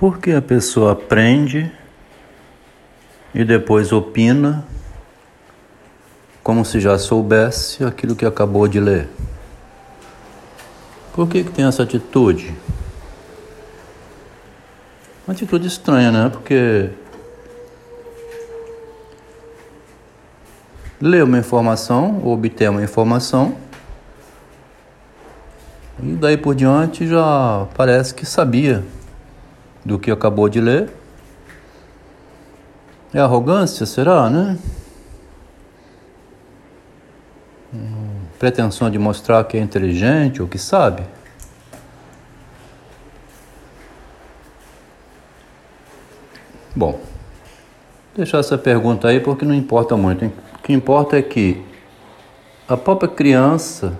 Por que a pessoa aprende e depois opina como se já soubesse aquilo que acabou de ler? Por que, que tem essa atitude? Uma atitude estranha, né? Porque lê uma informação, ou obter uma informação, e daí por diante já parece que sabia do que acabou de ler. É arrogância, será, né? Hum, pretensão de mostrar que é inteligente ou que sabe. Bom, deixar essa pergunta aí porque não importa muito. Hein? O que importa é que a própria criança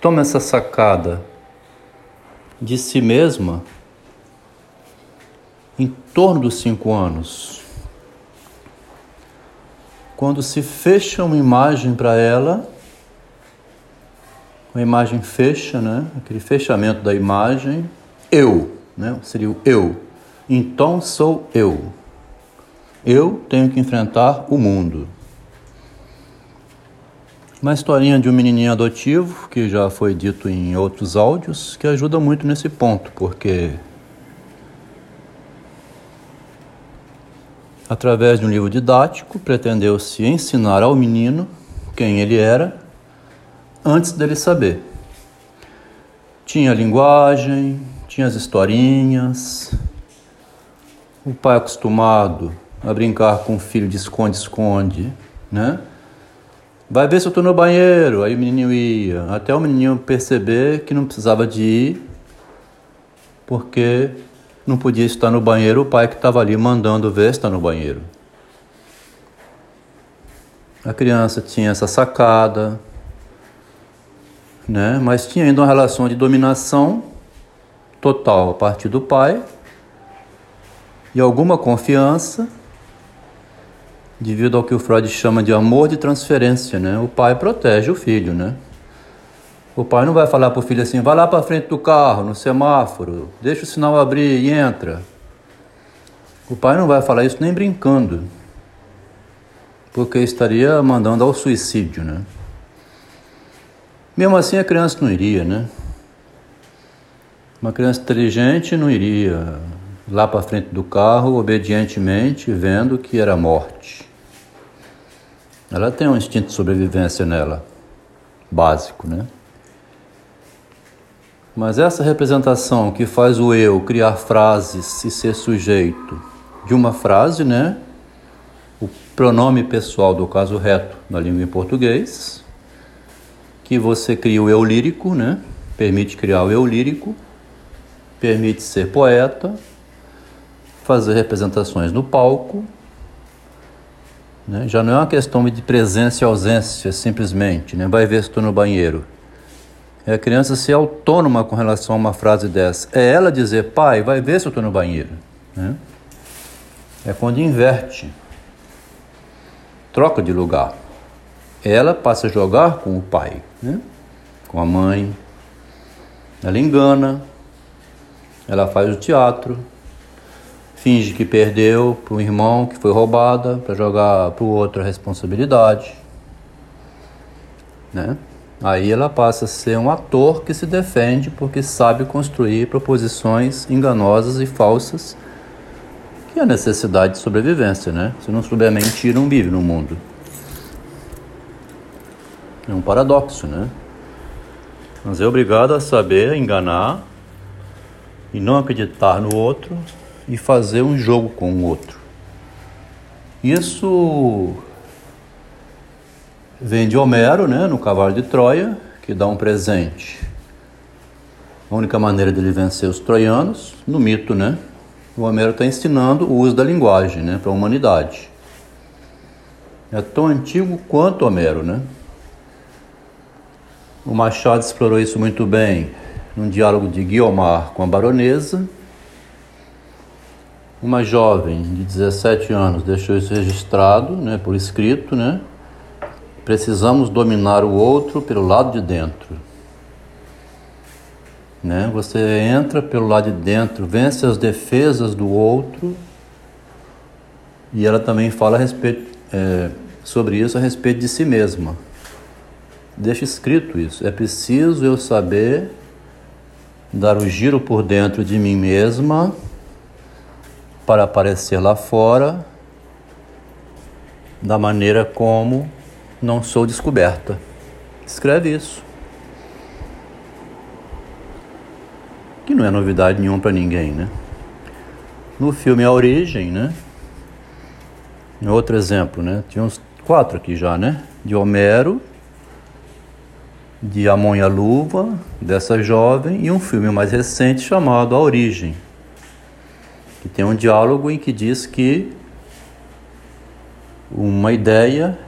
toma essa sacada de si mesma em torno dos cinco anos. Quando se fecha uma imagem para ela, uma imagem fecha, né? Aquele fechamento da imagem, eu, né? Seria o eu. Então sou eu. Eu tenho que enfrentar o mundo. Uma historinha de um menininho adotivo, que já foi dito em outros áudios, que ajuda muito nesse ponto, porque através de um livro didático, pretendeu-se ensinar ao menino quem ele era antes dele saber. Tinha linguagem, tinha as historinhas, o pai acostumado a brincar com o filho de esconde-esconde, né? Vai ver se eu estou no banheiro. Aí o menininho ia, até o menininho perceber que não precisava de ir, porque não podia estar no banheiro o pai que estava ali mandando ver está no banheiro. A criança tinha essa sacada, né? mas tinha ainda uma relação de dominação total a partir do pai e alguma confiança devido ao que o Freud chama de amor de transferência, né? O pai protege o filho, né? O pai não vai falar para o filho assim, vai lá para frente do carro, no semáforo, deixa o sinal abrir e entra. O pai não vai falar isso nem brincando, porque estaria mandando ao suicídio, né? Mesmo assim a criança não iria, né? Uma criança inteligente não iria lá para frente do carro, obedientemente, vendo que era morte. Ela tem um instinto de sobrevivência nela, básico, né? Mas essa representação que faz o eu criar frases e ser sujeito de uma frase, né? O pronome pessoal do caso reto na língua em português, que você cria o eu lírico, né? Permite criar o eu lírico, permite ser poeta, fazer representações no palco né? Já não é uma questão de presença e ausência, simplesmente. Né? Vai ver se estou no banheiro. É a criança ser autônoma com relação a uma frase dessa. É ela dizer, pai, vai ver se eu estou no banheiro. Né? É quando inverte. Troca de lugar. Ela passa a jogar com o pai, né? com a mãe. Ela engana. Ela faz o teatro finge que perdeu para um irmão que foi roubada para jogar para o outro a responsabilidade, né? Aí ela passa a ser um ator que se defende porque sabe construir proposições enganosas e falsas, que é a necessidade de sobrevivência, né? Se não souber mentir, não vive no mundo. É um paradoxo, né? Mas é obrigado a saber enganar e não acreditar no outro e fazer um jogo com o outro. Isso vem de Homero, né, no Cavalo de Troia, que dá um presente. A única maneira dele vencer os troianos, no mito, né? O Homero está ensinando o uso da linguagem, né, para a humanidade. É tão antigo quanto Homero, né? O Machado explorou isso muito bem num diálogo de Guiomar com a baronesa, uma jovem de 17 anos deixou isso registrado, né, por escrito, né? Precisamos dominar o outro pelo lado de dentro. né? Você entra pelo lado de dentro, vence as defesas do outro. E ela também fala a respeito, é, sobre isso a respeito de si mesma. Deixa escrito isso. É preciso eu saber dar o giro por dentro de mim mesma para aparecer lá fora da maneira como não sou descoberta. Escreve isso. Que não é novidade nenhuma para ninguém, né? No filme A Origem, né? Outro exemplo, né? Tinha uns quatro aqui já, né? De Homero, de Amon e a Luva, dessa jovem, e um filme mais recente chamado A Origem, que tem um diálogo em que diz que uma ideia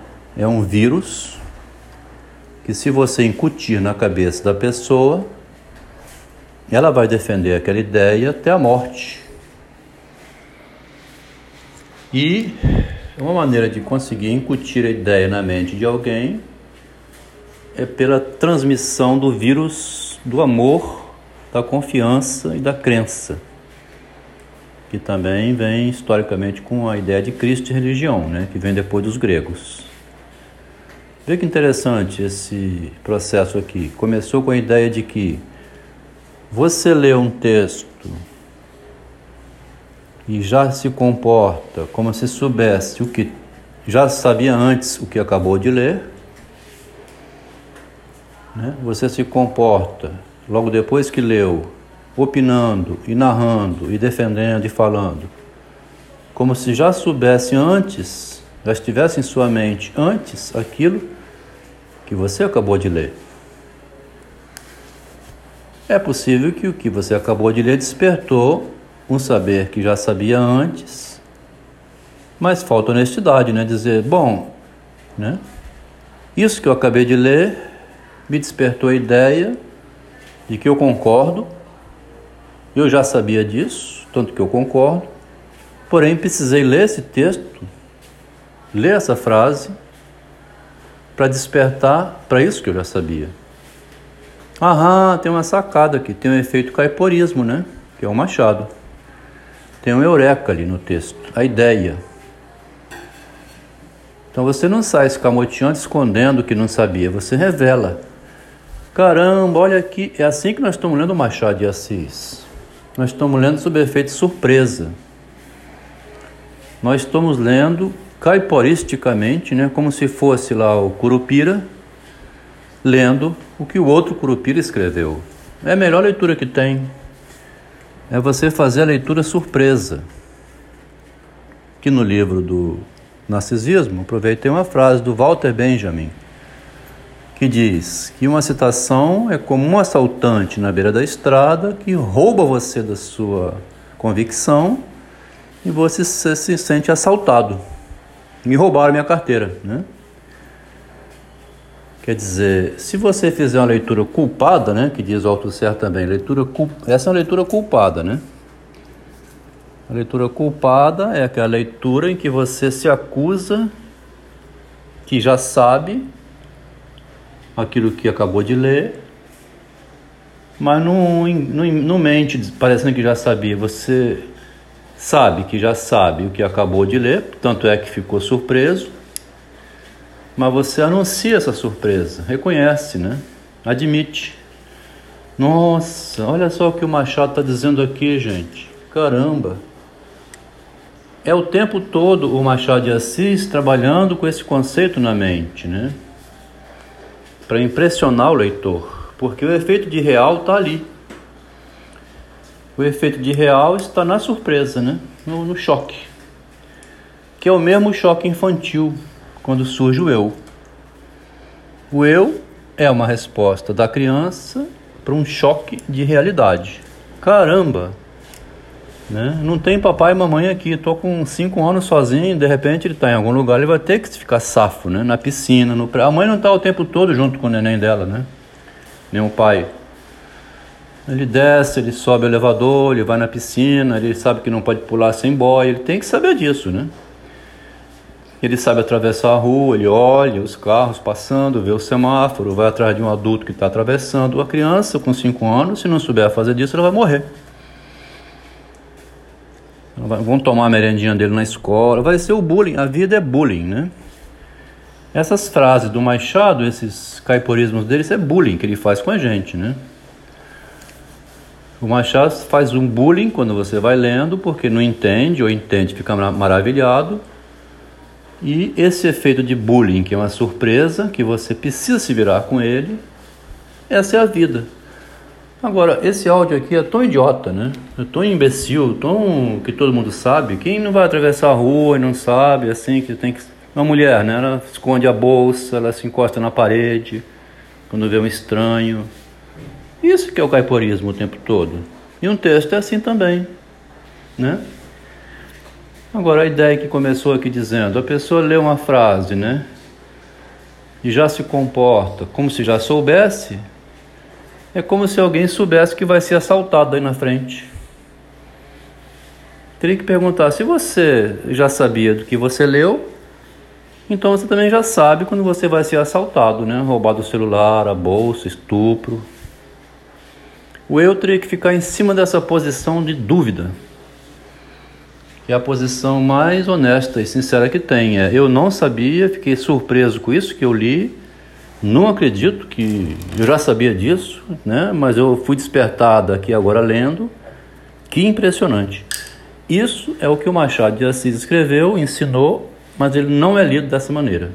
é um vírus que, se você incutir na cabeça da pessoa, ela vai defender aquela ideia até a morte. E uma maneira de conseguir incutir a ideia na mente de alguém é pela transmissão do vírus do amor, da confiança e da crença, que também vem historicamente com a ideia de Cristo e religião, né, que vem depois dos gregos. Vê que interessante esse processo aqui. Começou com a ideia de que você lê um texto e já se comporta como se soubesse o que já sabia antes o que acabou de ler, né? você se comporta logo depois que leu, opinando e narrando e defendendo e falando, como se já soubesse antes, já estivesse em sua mente antes aquilo que você acabou de ler. É possível que o que você acabou de ler despertou um saber que já sabia antes, mas falta honestidade, né? Dizer, bom, né? Isso que eu acabei de ler me despertou a ideia de que eu concordo, eu já sabia disso, tanto que eu concordo, porém precisei ler esse texto, ler essa frase, para despertar para isso que eu já sabia. Aham, tem uma sacada aqui, tem um efeito caiporismo, né? Que é o machado. Tem um eureka ali no texto, a ideia. Então você não sai escamoteando, escondendo o que não sabia, você revela. Caramba, olha aqui, é assim que nós estamos lendo o Machado de Assis. Nós estamos lendo sob efeito surpresa. Nós estamos lendo caiporisticamente, né, como se fosse lá o Curupira lendo o que o outro Curupira escreveu. É a melhor leitura que tem é você fazer a leitura surpresa. Que no livro do Narcisismo, aproveitei uma frase do Walter Benjamin, que diz que uma citação é como um assaltante na beira da estrada que rouba você da sua convicção e você se sente assaltado. Me roubaram minha carteira, né? Quer dizer, se você fizer uma leitura culpada, né, que diz o Althusser também, leitura essa é uma leitura culpada, né? A leitura culpada é aquela leitura em que você se acusa que já sabe aquilo que acabou de ler, mas não, não, não mente parecendo que já sabia. Você sabe que já sabe o que acabou de ler, tanto é que ficou surpreso mas você anuncia essa surpresa, reconhece, né? Admite. Nossa, olha só o que o Machado está dizendo aqui, gente. Caramba! É o tempo todo o Machado de Assis trabalhando com esse conceito na mente, né? Para impressionar o leitor, porque o efeito de real está ali. O efeito de real está na surpresa, né? No, no choque, que é o mesmo choque infantil quando surge o eu. O eu é uma resposta da criança para um choque de realidade. Caramba! Né? Não tem papai e mamãe aqui, estou com 5 anos sozinho, de repente ele está em algum lugar, ele vai ter que ficar safo, né? na piscina, no A mãe não está o tempo todo junto com o neném dela, né? Nem o pai. Ele desce, ele sobe o elevador, ele vai na piscina, ele sabe que não pode pular sem boia, ele tem que saber disso, né? Ele sabe atravessar a rua, ele olha os carros passando, vê o semáforo, vai atrás de um adulto que está atravessando. A criança com 5 anos, se não souber fazer disso, ela vai morrer. Vão tomar a merendinha dele na escola, vai ser o bullying. A vida é bullying, né? Essas frases do Machado, esses caiporismos dele, isso é bullying que ele faz com a gente, né? O Machado faz um bullying quando você vai lendo, porque não entende, ou entende, fica maravilhado e esse efeito de bullying, que é uma surpresa, que você precisa se virar com ele, essa é a vida. Agora, esse áudio aqui é tão idiota, né? É tão imbecil, tão que todo mundo sabe. Quem não vai atravessar a rua e não sabe, assim, que tem que. Uma mulher, né? Ela esconde a bolsa, ela se encosta na parede quando vê um estranho. Isso que é o caiporismo o tempo todo. E um texto é assim também, né? Agora, a ideia que começou aqui dizendo, a pessoa lê uma frase, né? E já se comporta como se já soubesse, é como se alguém soubesse que vai ser assaltado aí na frente. Teria que perguntar: se você já sabia do que você leu, então você também já sabe quando você vai ser assaltado, né? Roubado o celular, a bolsa, estupro. O eu teria que ficar em cima dessa posição de dúvida é a posição mais honesta e sincera que tem. É, eu não sabia, fiquei surpreso com isso que eu li, não acredito que eu já sabia disso, né? Mas eu fui despertado aqui agora lendo. Que impressionante. Isso é o que o Machado de Assis escreveu, ensinou, mas ele não é lido dessa maneira.